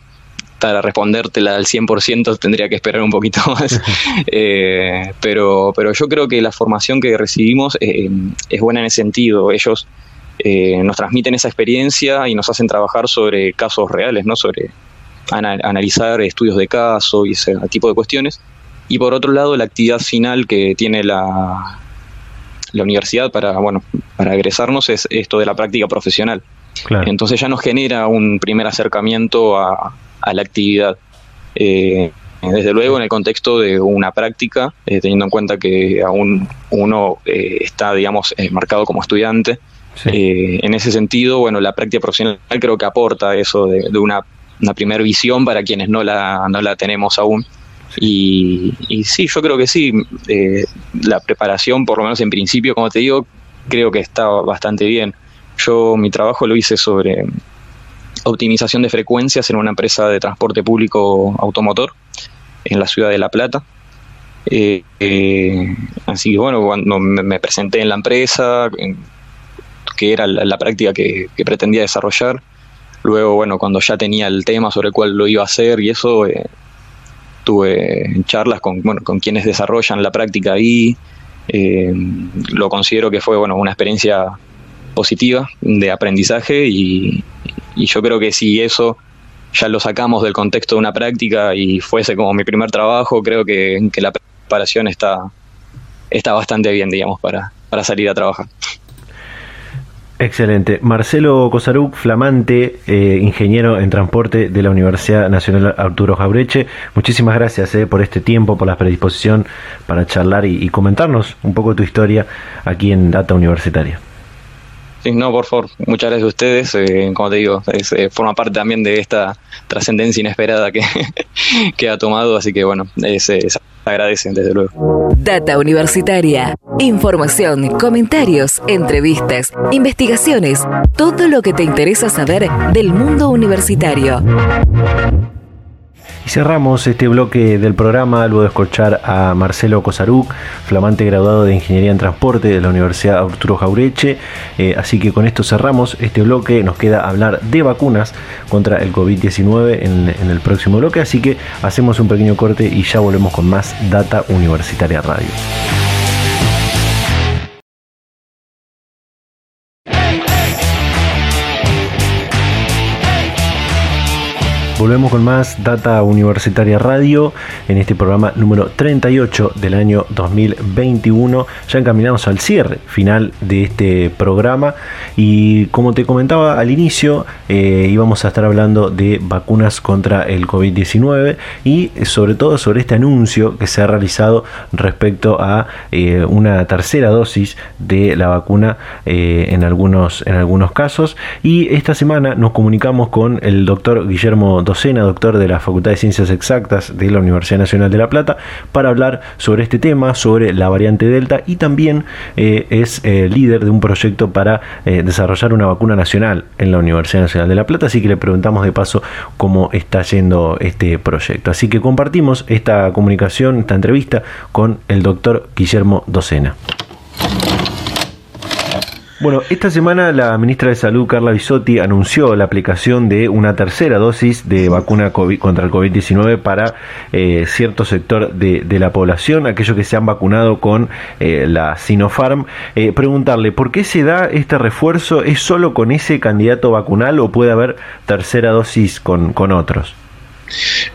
para respondértela al 100% tendría que esperar un poquito más. Eh, pero, pero yo creo que la formación que recibimos eh, es buena en ese sentido. Ellos eh, nos transmiten esa experiencia y nos hacen trabajar sobre casos reales, ¿no? sobre analizar estudios de caso y ese tipo de cuestiones. Y por otro lado, la actividad final que tiene la, la universidad para, bueno, para egresarnos es esto de la práctica profesional. Entonces ya nos genera un primer acercamiento a, a la actividad. Eh, desde luego en el contexto de una práctica, eh, teniendo en cuenta que aún uno eh, está, digamos, marcado como estudiante. en ese sentido, bueno, la práctica profesional creo que aporta eso de, una, una primera visión para quienes no la, no la tenemos aún. Y, y sí, yo creo que sí, la preparación, por lo menos en principio, como te digo, creo que está bastante bien. Yo mi trabajo lo hice sobre optimización de frecuencias en una empresa de transporte público automotor en la ciudad de La Plata. Eh, eh, así que bueno, cuando me, presenté en la empresa, que era la, práctica que, pretendía desarrollar, luego bueno, cuando ya tenía el tema sobre el cual lo iba a hacer y eso, eh, tuve charlas con, bueno, con quienes desarrollan la práctica ahí, lo considero que fue bueno, una experiencia positiva de aprendizaje y, y yo creo que si eso ya lo sacamos del contexto de una práctica y fuese como mi primer trabajo, creo que, la preparación está, está bastante bien, digamos, para, para salir a trabajar. Excelente. Marcelo Cosaruc, flamante eh, ingeniero en transporte de la Universidad Nacional Arturo Jaureche. Muchísimas gracias eh, por este tiempo, por la predisposición para charlar y, y comentarnos un poco tu historia aquí en Data Universitaria. Sí, no, por favor, muchas gracias a ustedes. Eh, como te digo, eh, forma parte también de esta trascendencia inesperada que, que, ha tomado, así que bueno, se agradece desde luego. Data Universitaria. Información, comentarios, entrevistas, investigaciones, todo lo que te interesa saber del mundo universitario. Y cerramos este bloque del programa luego de escuchar a Marcelo Cosaruc, flamante graduado de Ingeniería en Transporte de la Universidad Arturo Jaureche. Eh, así que con esto cerramos este bloque. Nos queda hablar de vacunas contra el COVID-19 en, en el próximo bloque. Así que hacemos un pequeño corte y ya volvemos con más Data Universitaria Radio. Volvemos con más Data Universitaria Radio en este programa número 38 del año 2021. Ya encaminamos al cierre final de este programa y como te comentaba al inicio, eh, íbamos a estar hablando de vacunas contra el COVID-19 y sobre todo sobre este anuncio que se ha realizado respecto a eh, una tercera dosis de la vacuna eh, en, algunos, en algunos casos. Y esta semana nos comunicamos con el doctor Guillermo Doctor de la Facultad de Ciencias Exactas de la Universidad Nacional de La Plata, para hablar sobre este tema, sobre la variante Delta y también eh, es eh, líder de un proyecto para eh, desarrollar una vacuna nacional en la Universidad Nacional de La Plata, así que le preguntamos de paso cómo está yendo este proyecto. Así que compartimos esta comunicación, esta entrevista con el doctor Guillermo Docena. Bueno, esta semana la ministra de Salud, Carla Bisotti, anunció la aplicación de una tercera dosis de vacuna contra el COVID-19 para eh, cierto sector de, la población, aquellos que se han vacunado con eh, la Sinopharm. Eh, preguntarle, ¿por qué se da este refuerzo? ¿Es solo con ese candidato vacunal o puede haber tercera dosis con, con otros?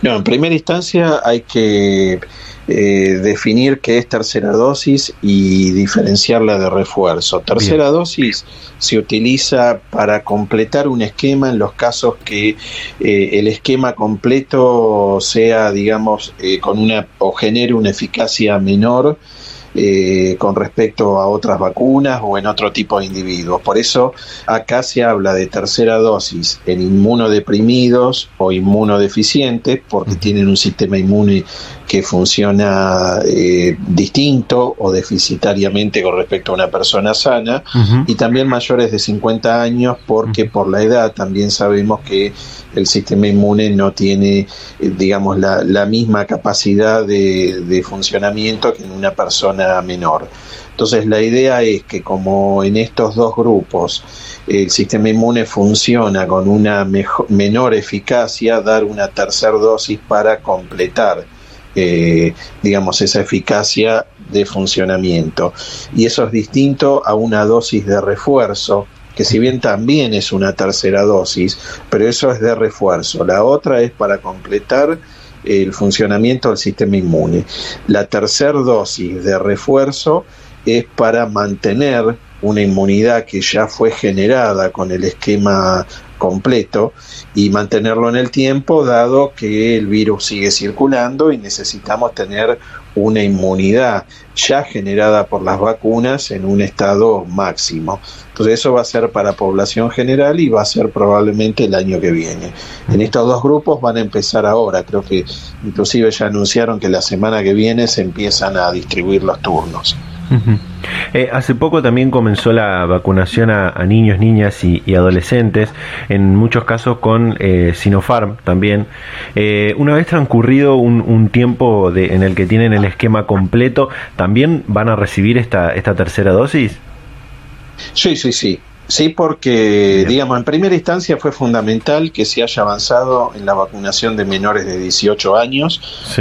No, en primera instancia hay que eh, definir qué es tercera dosis y diferenciarla de refuerzo. Tercera dosis se utiliza para completar un esquema en los casos que eh, el esquema completo sea, digamos, eh, con una o genere una eficacia menor eh, con respecto a otras vacunas o en otro tipo de individuos. Por eso acá se habla de tercera dosis en inmunodeprimidos o inmunodeficientes, porque tienen un sistema inmune que funciona eh, distinto o deficitariamente con respecto a una persona sana, y también mayores de 50 años, porque por la edad también sabemos que el sistema inmune no tiene, eh, digamos, la, misma capacidad de, funcionamiento que en una persona menor. Entonces la idea es que como en estos dos grupos el sistema inmune funciona con una menor eficacia, dar una tercera dosis para completar, eh, digamos, esa eficacia de funcionamiento. Y eso es distinto a una dosis de refuerzo que si bien también es una tercera dosis, pero eso es de refuerzo. La otra es para completar el funcionamiento del sistema inmune. La tercera dosis de refuerzo es para mantener una inmunidad que ya fue generada con el esquema completo y mantenerlo en el tiempo dado que el virus sigue circulando y necesitamos tener una inmunidad ya generada por las vacunas en un estado máximo. Entonces eso va a ser para población general y va a ser probablemente el año que viene. En estos dos grupos van a empezar ahora, creo que inclusive ya anunciaron que la semana que viene se empiezan a distribuir los turnos. Eh, hace poco también comenzó la vacunación a, niños, niñas y, adolescentes, en muchos casos con eh, Sinopharm también. Eh, una vez transcurrido un, tiempo de, en el que tienen el esquema completo, ¿también van a recibir esta, esta tercera dosis? Sí, sí, sí. Sí, porque, digamos, en primera instancia fue fundamental que se haya avanzado en la vacunación de menores de 18 años,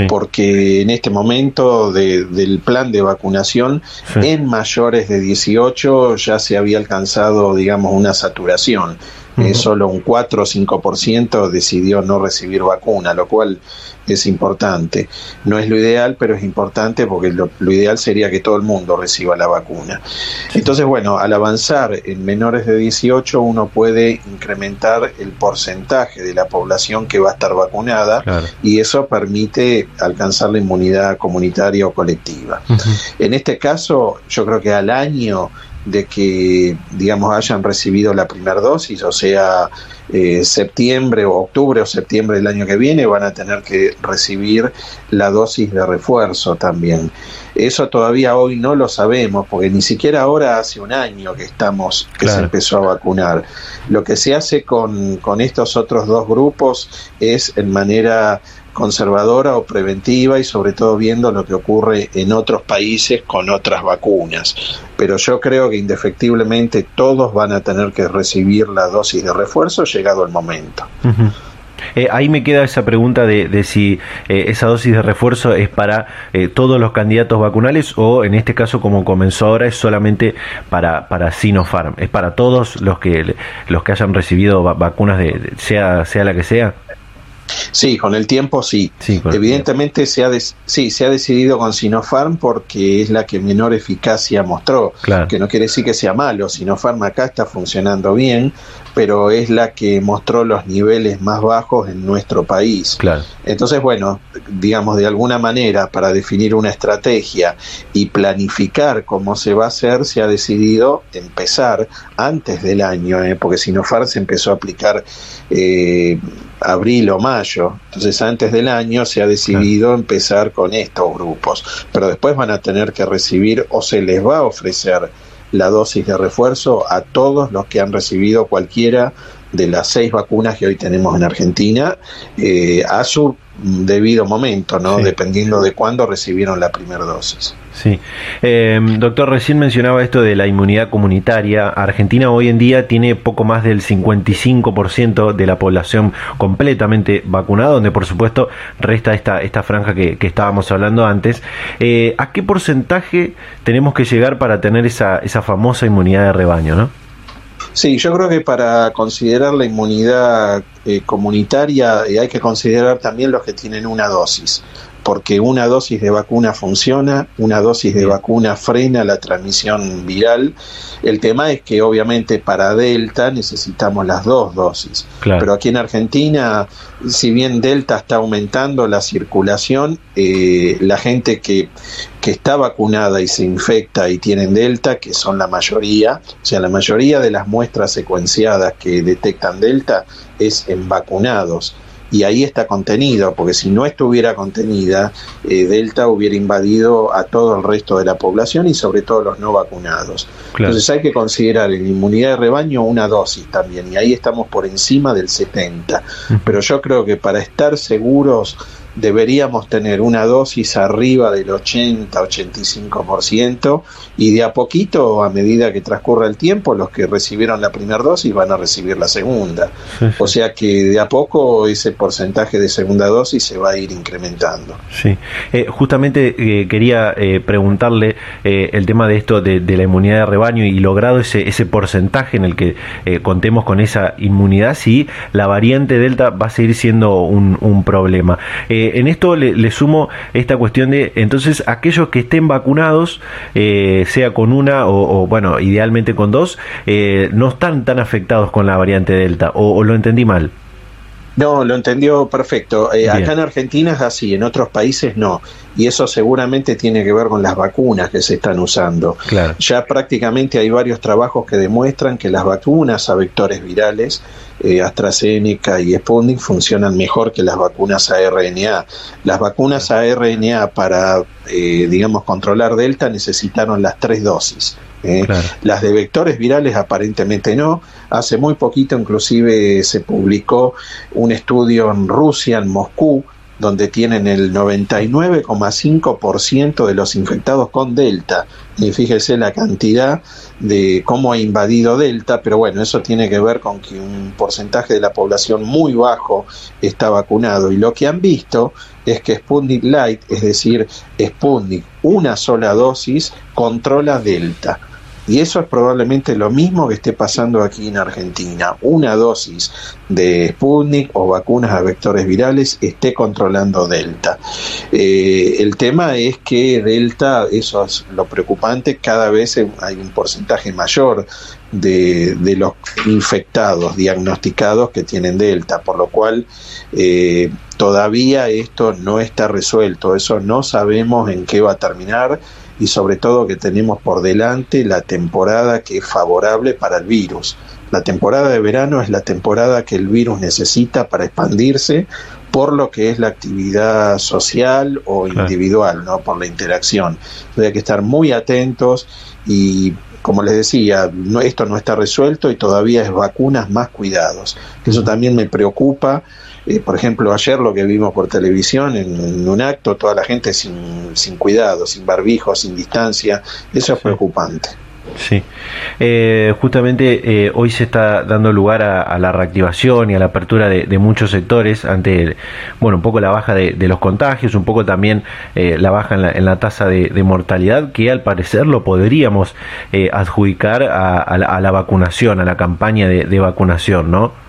porque en este momento del plan de vacunación en mayores de 18 ya se había alcanzado, digamos, una saturación. Eh, solo un 4 o 5% decidió no recibir vacuna, lo cual es importante. No es lo ideal, pero es importante porque lo, ideal sería que todo el mundo reciba la vacuna. Entonces, bueno, al avanzar en menores de 18 uno puede incrementar el porcentaje de la población que va a estar vacunada y eso permite alcanzar la inmunidad comunitaria o colectiva. En este caso, yo creo que al año de que, digamos, hayan recibido la primera dosis, o sea, eh, septiembre o octubre o septiembre del año que viene, van a tener que recibir la dosis de refuerzo también. Eso todavía hoy no lo sabemos, porque ni siquiera ahora hace un año que estamos, que se empezó a vacunar. Lo que se hace con, con estos otros dos grupos es en manera conservadora o preventiva y sobre todo viendo lo que ocurre en otros países con otras vacunas. Pero yo creo que indefectiblemente todos van a tener que recibir la dosis de refuerzo llegado el momento. Eh, ahí me queda esa pregunta de, si eh, esa dosis de refuerzo es para eh, todos los candidatos vacunales o en este caso como comenzó ahora es solamente para, para Sinopharm, es para todos los que los que hayan recibido vacunas de sea sea la que sea. Sí, con el tiempo sí. Evidentemente se ha sí, se ha decidido con Sinopharm porque es la que menor eficacia mostró, que no quiere decir que sea malo, Sinopharm acá está funcionando bien, pero es la que mostró los niveles más bajos en nuestro país. Entonces, bueno, digamos de alguna manera para definir una estrategia y planificar cómo se va a hacer, se ha decidido empezar antes del año, ¿eh? porque Sinopharm se empezó a aplicar eh, abril o mayo. Entonces, antes del año se ha decidido empezar con estos grupos, pero después van a tener que recibir o se les va a ofrecer la dosis de refuerzo a todos los que han recibido cualquiera de las seis vacunas que hoy tenemos en Argentina eh, a su debido momento, ¿no? Dependiendo de cuándo recibieron la primera dosis. Sí. Eh, doctor, recién mencionaba esto de la inmunidad comunitaria. Argentina hoy en día tiene poco más del 55% de la población completamente vacunada, donde por supuesto resta esta, esta franja que, estábamos hablando antes. Eh, ¿A qué porcentaje tenemos que llegar para tener esa, esa famosa inmunidad de rebaño, no? Sí, yo creo que para considerar la inmunidad eh, comunitaria hay que considerar también los que tienen una dosis porque una dosis de vacuna funciona, una dosis de vacuna frena la transmisión viral. El tema es que obviamente para Delta necesitamos las dos dosis. Pero aquí en Argentina, si bien Delta está aumentando la circulación, eh, la gente que, que está vacunada y se infecta y tienen Delta, que son la mayoría, o sea, la mayoría de las muestras secuenciadas que detectan Delta es en vacunados y ahí está contenido, porque si no estuviera contenida, eh, Delta hubiera invadido a todo el resto de la población y sobre todo los no vacunados. Entonces hay que considerar en inmunidad de rebaño una dosis también, y ahí estamos por encima del 70. Pero yo creo que para estar seguros deberíamos tener una dosis arriba del 80-85% y de a poquito, a medida que transcurra el tiempo, los que recibieron la primera dosis van a recibir la segunda. O sea que de a poco ese porcentaje de segunda dosis se va a ir incrementando. Sí, eh, justamente eh, quería eh, preguntarle el tema de esto de, la inmunidad de rebaño y logrado ese, ese porcentaje en el que contemos con esa inmunidad, si la variante Delta va a seguir siendo un, un problema. Eh, en esto le, sumo esta cuestión de, entonces, aquellos que estén vacunados, eh, sea con una o, bueno, idealmente con dos, eh, no están tan afectados con la variante Delta, o, lo entendí mal. No, lo entendió perfecto. acá en Argentina es así, en otros países no. Y eso seguramente tiene que ver con las vacunas que se están usando. Ya prácticamente hay varios trabajos que demuestran que las vacunas a vectores virales eh, AstraZeneca y Sputnik funcionan mejor que las vacunas ARNA. Las vacunas ARNA para, eh, digamos, controlar Delta necesitaron las tres dosis. ¿Eh? Las de vectores virales aparentemente no. Hace muy poquito inclusive se publicó un estudio en Rusia, en Moscú, donde tienen el 99,5% de los infectados con Delta. Y fíjese la cantidad de cómo ha invadido Delta, pero bueno, eso tiene que ver con que un porcentaje de la población muy bajo está vacunado. Y lo que han visto es que Sputnik Light, es decir, Sputnik, una sola dosis, controla Delta. Y eso es probablemente lo mismo que esté pasando aquí en Argentina. Una dosis de Sputnik o vacunas a vectores virales esté controlando Delta. Eh, el tema es que Delta, eso es lo preocupante, cada vez hay un porcentaje mayor de, los infectados diagnosticados que tienen Delta, por lo cual eh, todavía esto no está resuelto, eso no sabemos en qué va a terminar y sobre todo que tenemos por delante la temporada que es favorable para el virus. La temporada de verano es la temporada que el virus necesita para expandirse por lo que es la actividad social o individual, ¿no? por la interacción. hay que estar muy atentos y como les decía, no, esto no está resuelto y todavía es vacunas más cuidados. Eso también me preocupa eh, por ejemplo, ayer lo que vimos por televisión en, un acto, toda la gente sin, sin cuidado, sin barbijo, sin distancia, eso es preocupante. Sí, eh, justamente eh, hoy se está dando lugar a, la reactivación y a la apertura de, muchos sectores ante, bueno, un poco la baja de, los contagios, un poco también la baja en la, tasa de, mortalidad, que al parecer lo podríamos adjudicar a, la, vacunación, a la campaña de, vacunación, ¿no?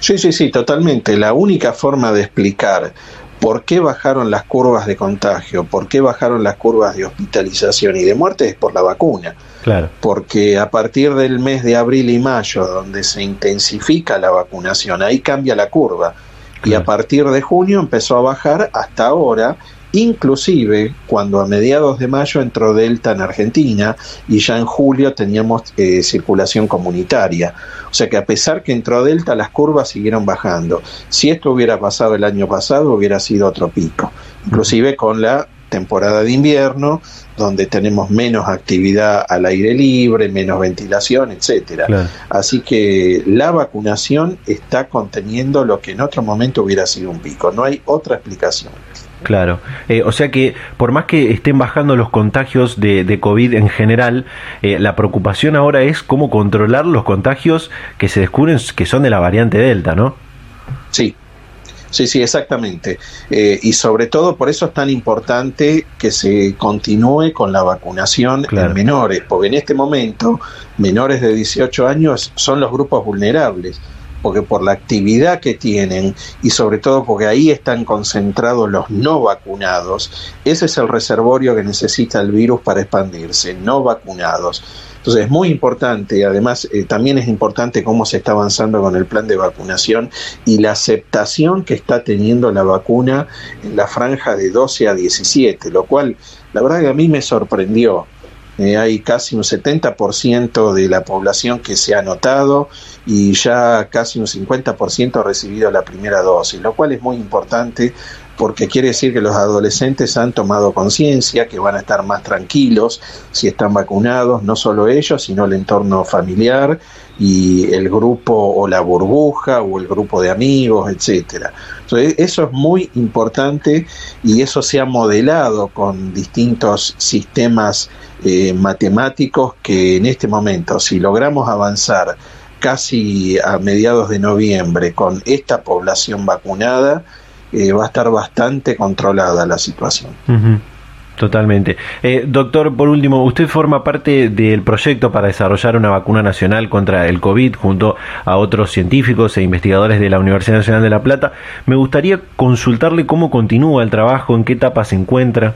Sí, sí, sí, totalmente. La única forma de explicar por qué bajaron las curvas de contagio, por qué bajaron las curvas de hospitalización y de muerte es por la vacuna. Claro. Porque a partir del mes de abril y mayo, donde se intensifica la vacunación, ahí cambia la curva. Y a partir de junio empezó a bajar hasta ahora inclusive cuando a mediados de mayo entró Delta en Argentina y ya en julio teníamos eh, circulación comunitaria. O sea que a pesar que entró Delta, las curvas siguieron bajando. Si esto hubiera pasado el año pasado, hubiera sido otro pico, inclusive con la temporada de invierno, donde tenemos menos actividad al aire libre, menos ventilación, etcétera. Así que la vacunación está conteniendo lo que en otro momento hubiera sido un pico. No hay otra explicación. Claro, eh, o sea que por más que estén bajando los contagios de, COVID en general, eh, la preocupación ahora es cómo controlar los contagios que se descubren que son de la variante Delta, ¿no? Sí, sí, sí, exactamente. Eh, y sobre todo por eso es tan importante que se continúe con la vacunación en menores, porque en este momento menores de 18 años son los grupos vulnerables porque por la actividad que tienen y sobre todo porque ahí están concentrados los no vacunados, ese es el reservorio que necesita el virus para expandirse, no vacunados. Entonces es muy importante, además eh, también es importante cómo se está avanzando con el plan de vacunación y la aceptación que está teniendo la vacuna en la franja de 12 a 17, lo cual la verdad que a mí me sorprendió. Eh, hay casi un 70% de la población que se ha anotado y ya casi un 50% ha recibido la primera dosis, lo cual es muy importante porque quiere decir que los adolescentes han tomado conciencia, que van a estar más tranquilos si están vacunados, no solo ellos, sino el entorno familiar y el grupo o la burbuja o el grupo de amigos, etcétera. Entonces, eso es muy importante y eso se ha modelado con distintos sistemas eh, matemáticos que en este momento, si logramos avanzar casi a mediados de noviembre con esta población vacunada, eh, va a estar bastante controlada la situación. Totalmente. Eh, doctor, por último, usted forma parte del proyecto para desarrollar una vacuna nacional contra el COVID junto a otros científicos e investigadores de la Universidad Nacional de La Plata. Me gustaría consultarle cómo continúa el trabajo, en qué etapa se encuentra.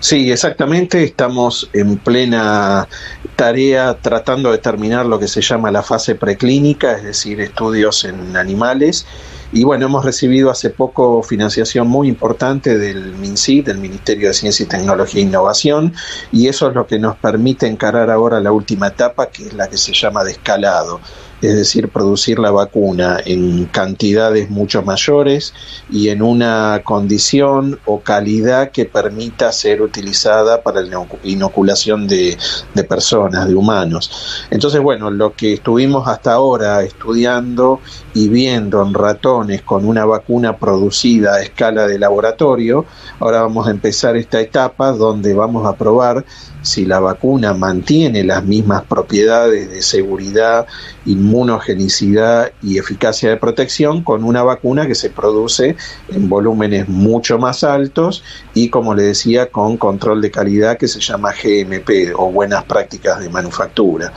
Sí, exactamente. Estamos en plena tarea tratando de terminar lo que se llama la fase preclínica, es decir, estudios en animales. Y bueno, hemos recibido hace poco financiación muy importante del MINCID, del Ministerio de Ciencia y Tecnología e Innovación, y eso es lo que nos permite encarar ahora la última etapa, que es la que se llama de escalado es decir, producir la vacuna en cantidades mucho mayores y en una condición o calidad que permita ser utilizada para la inoculación de, personas, de humanos. Entonces, bueno, lo que estuvimos hasta ahora estudiando y viendo en ratones con una vacuna producida a escala de laboratorio, ahora vamos a empezar esta etapa donde vamos a probar si la vacuna mantiene las mismas propiedades de seguridad, inmunogenicidad y eficacia de protección con una vacuna que se produce en volúmenes mucho más altos y, como le decía, con control de calidad que se llama GMP o buenas prácticas de manufactura.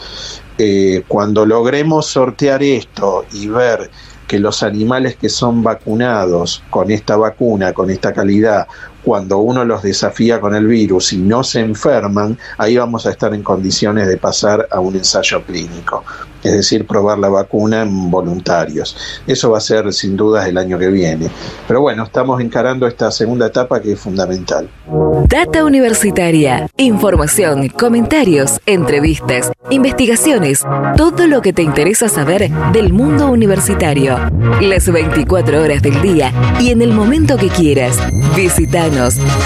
Eh, cuando logremos sortear esto y ver que los animales que son vacunados con esta vacuna, con esta calidad, cuando uno los desafía con el virus y no se enferman, ahí vamos a estar en condiciones de pasar a un ensayo clínico, es decir, probar la vacuna en voluntarios. Eso va a ser sin dudas el año que viene. Pero bueno, estamos encarando esta segunda etapa que es fundamental. Data Universitaria. Información, comentarios, entrevistas, investigaciones, todo lo que te interesa saber del mundo universitario. Las 24 horas del día y en el momento que quieras.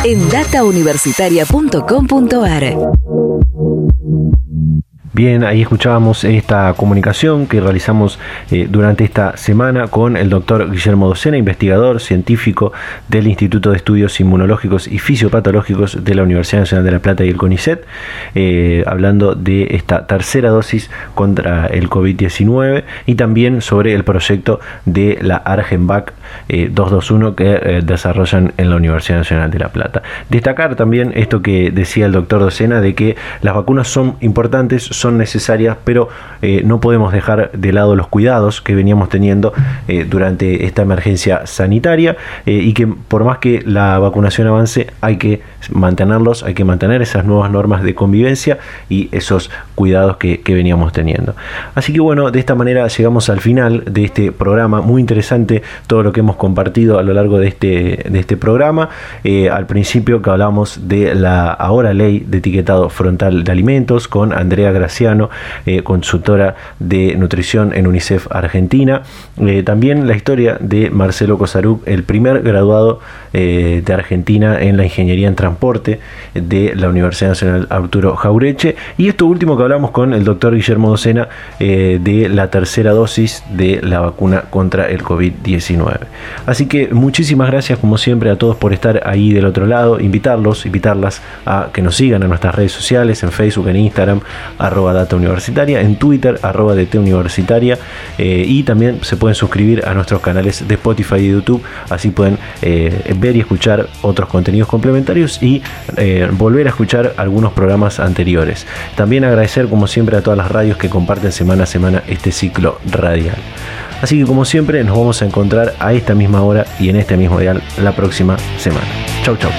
En datauniversitaria.com.ar. Bien, ahí escuchábamos esta comunicación que realizamos eh, durante esta semana con el doctor Guillermo Docena, investigador científico del Instituto de Estudios Inmunológicos y Fisiopatológicos de la Universidad Nacional de La Plata y el CONICET, eh, hablando de esta tercera dosis contra el COVID-19 y también sobre el proyecto de la Argenvac 221 eh, que desarrollan en la Universidad Nacional de La Plata. Destacar también esto que decía el doctor Docena de que las vacunas son importantes, son necesarias, pero eh, no podemos dejar de lado los cuidados que veníamos teniendo eh, durante esta emergencia sanitaria y que por más que la vacunación avance hay que mantenerlos, hay que mantener esas nuevas normas de convivencia y esos cuidados que, veníamos teniendo. Así que bueno, de esta manera llegamos al final de este programa, muy interesante todo lo que hemos compartido a lo largo de este, de este programa. al principio que hablamos de la ahora ley de etiquetado frontal de alimentos con Andrea Graciano, eh, consultora de nutrición en UNICEF Argentina. Eh, también la historia de Marcelo Cosaruc, el primer graduado eh, de Argentina en la ingeniería en transporte de la Universidad Nacional Arturo Jaureche. Y esto último que hablamos con el doctor Guillermo Docena de la tercera dosis de la vacuna contra el COVID-19. Así que muchísimas gracias como siempre a todos por estar ahí del otro lado, invitarlos, invitarlas a que nos sigan en nuestras redes sociales, en Facebook, en Instagram, arroba data universitaria, en Twitter, arroba DT universitaria, eh, y también se pueden suscribir a nuestros canales de Spotify y YouTube, así pueden eh, ver y escuchar otros contenidos complementarios y eh, volver a escuchar algunos programas anteriores. También como siempre a todas las radios que comparten semana a semana este ciclo radial. Así que como siempre nos vamos a encontrar a esta misma hora y en este mismo dial la próxima semana. Chau chau.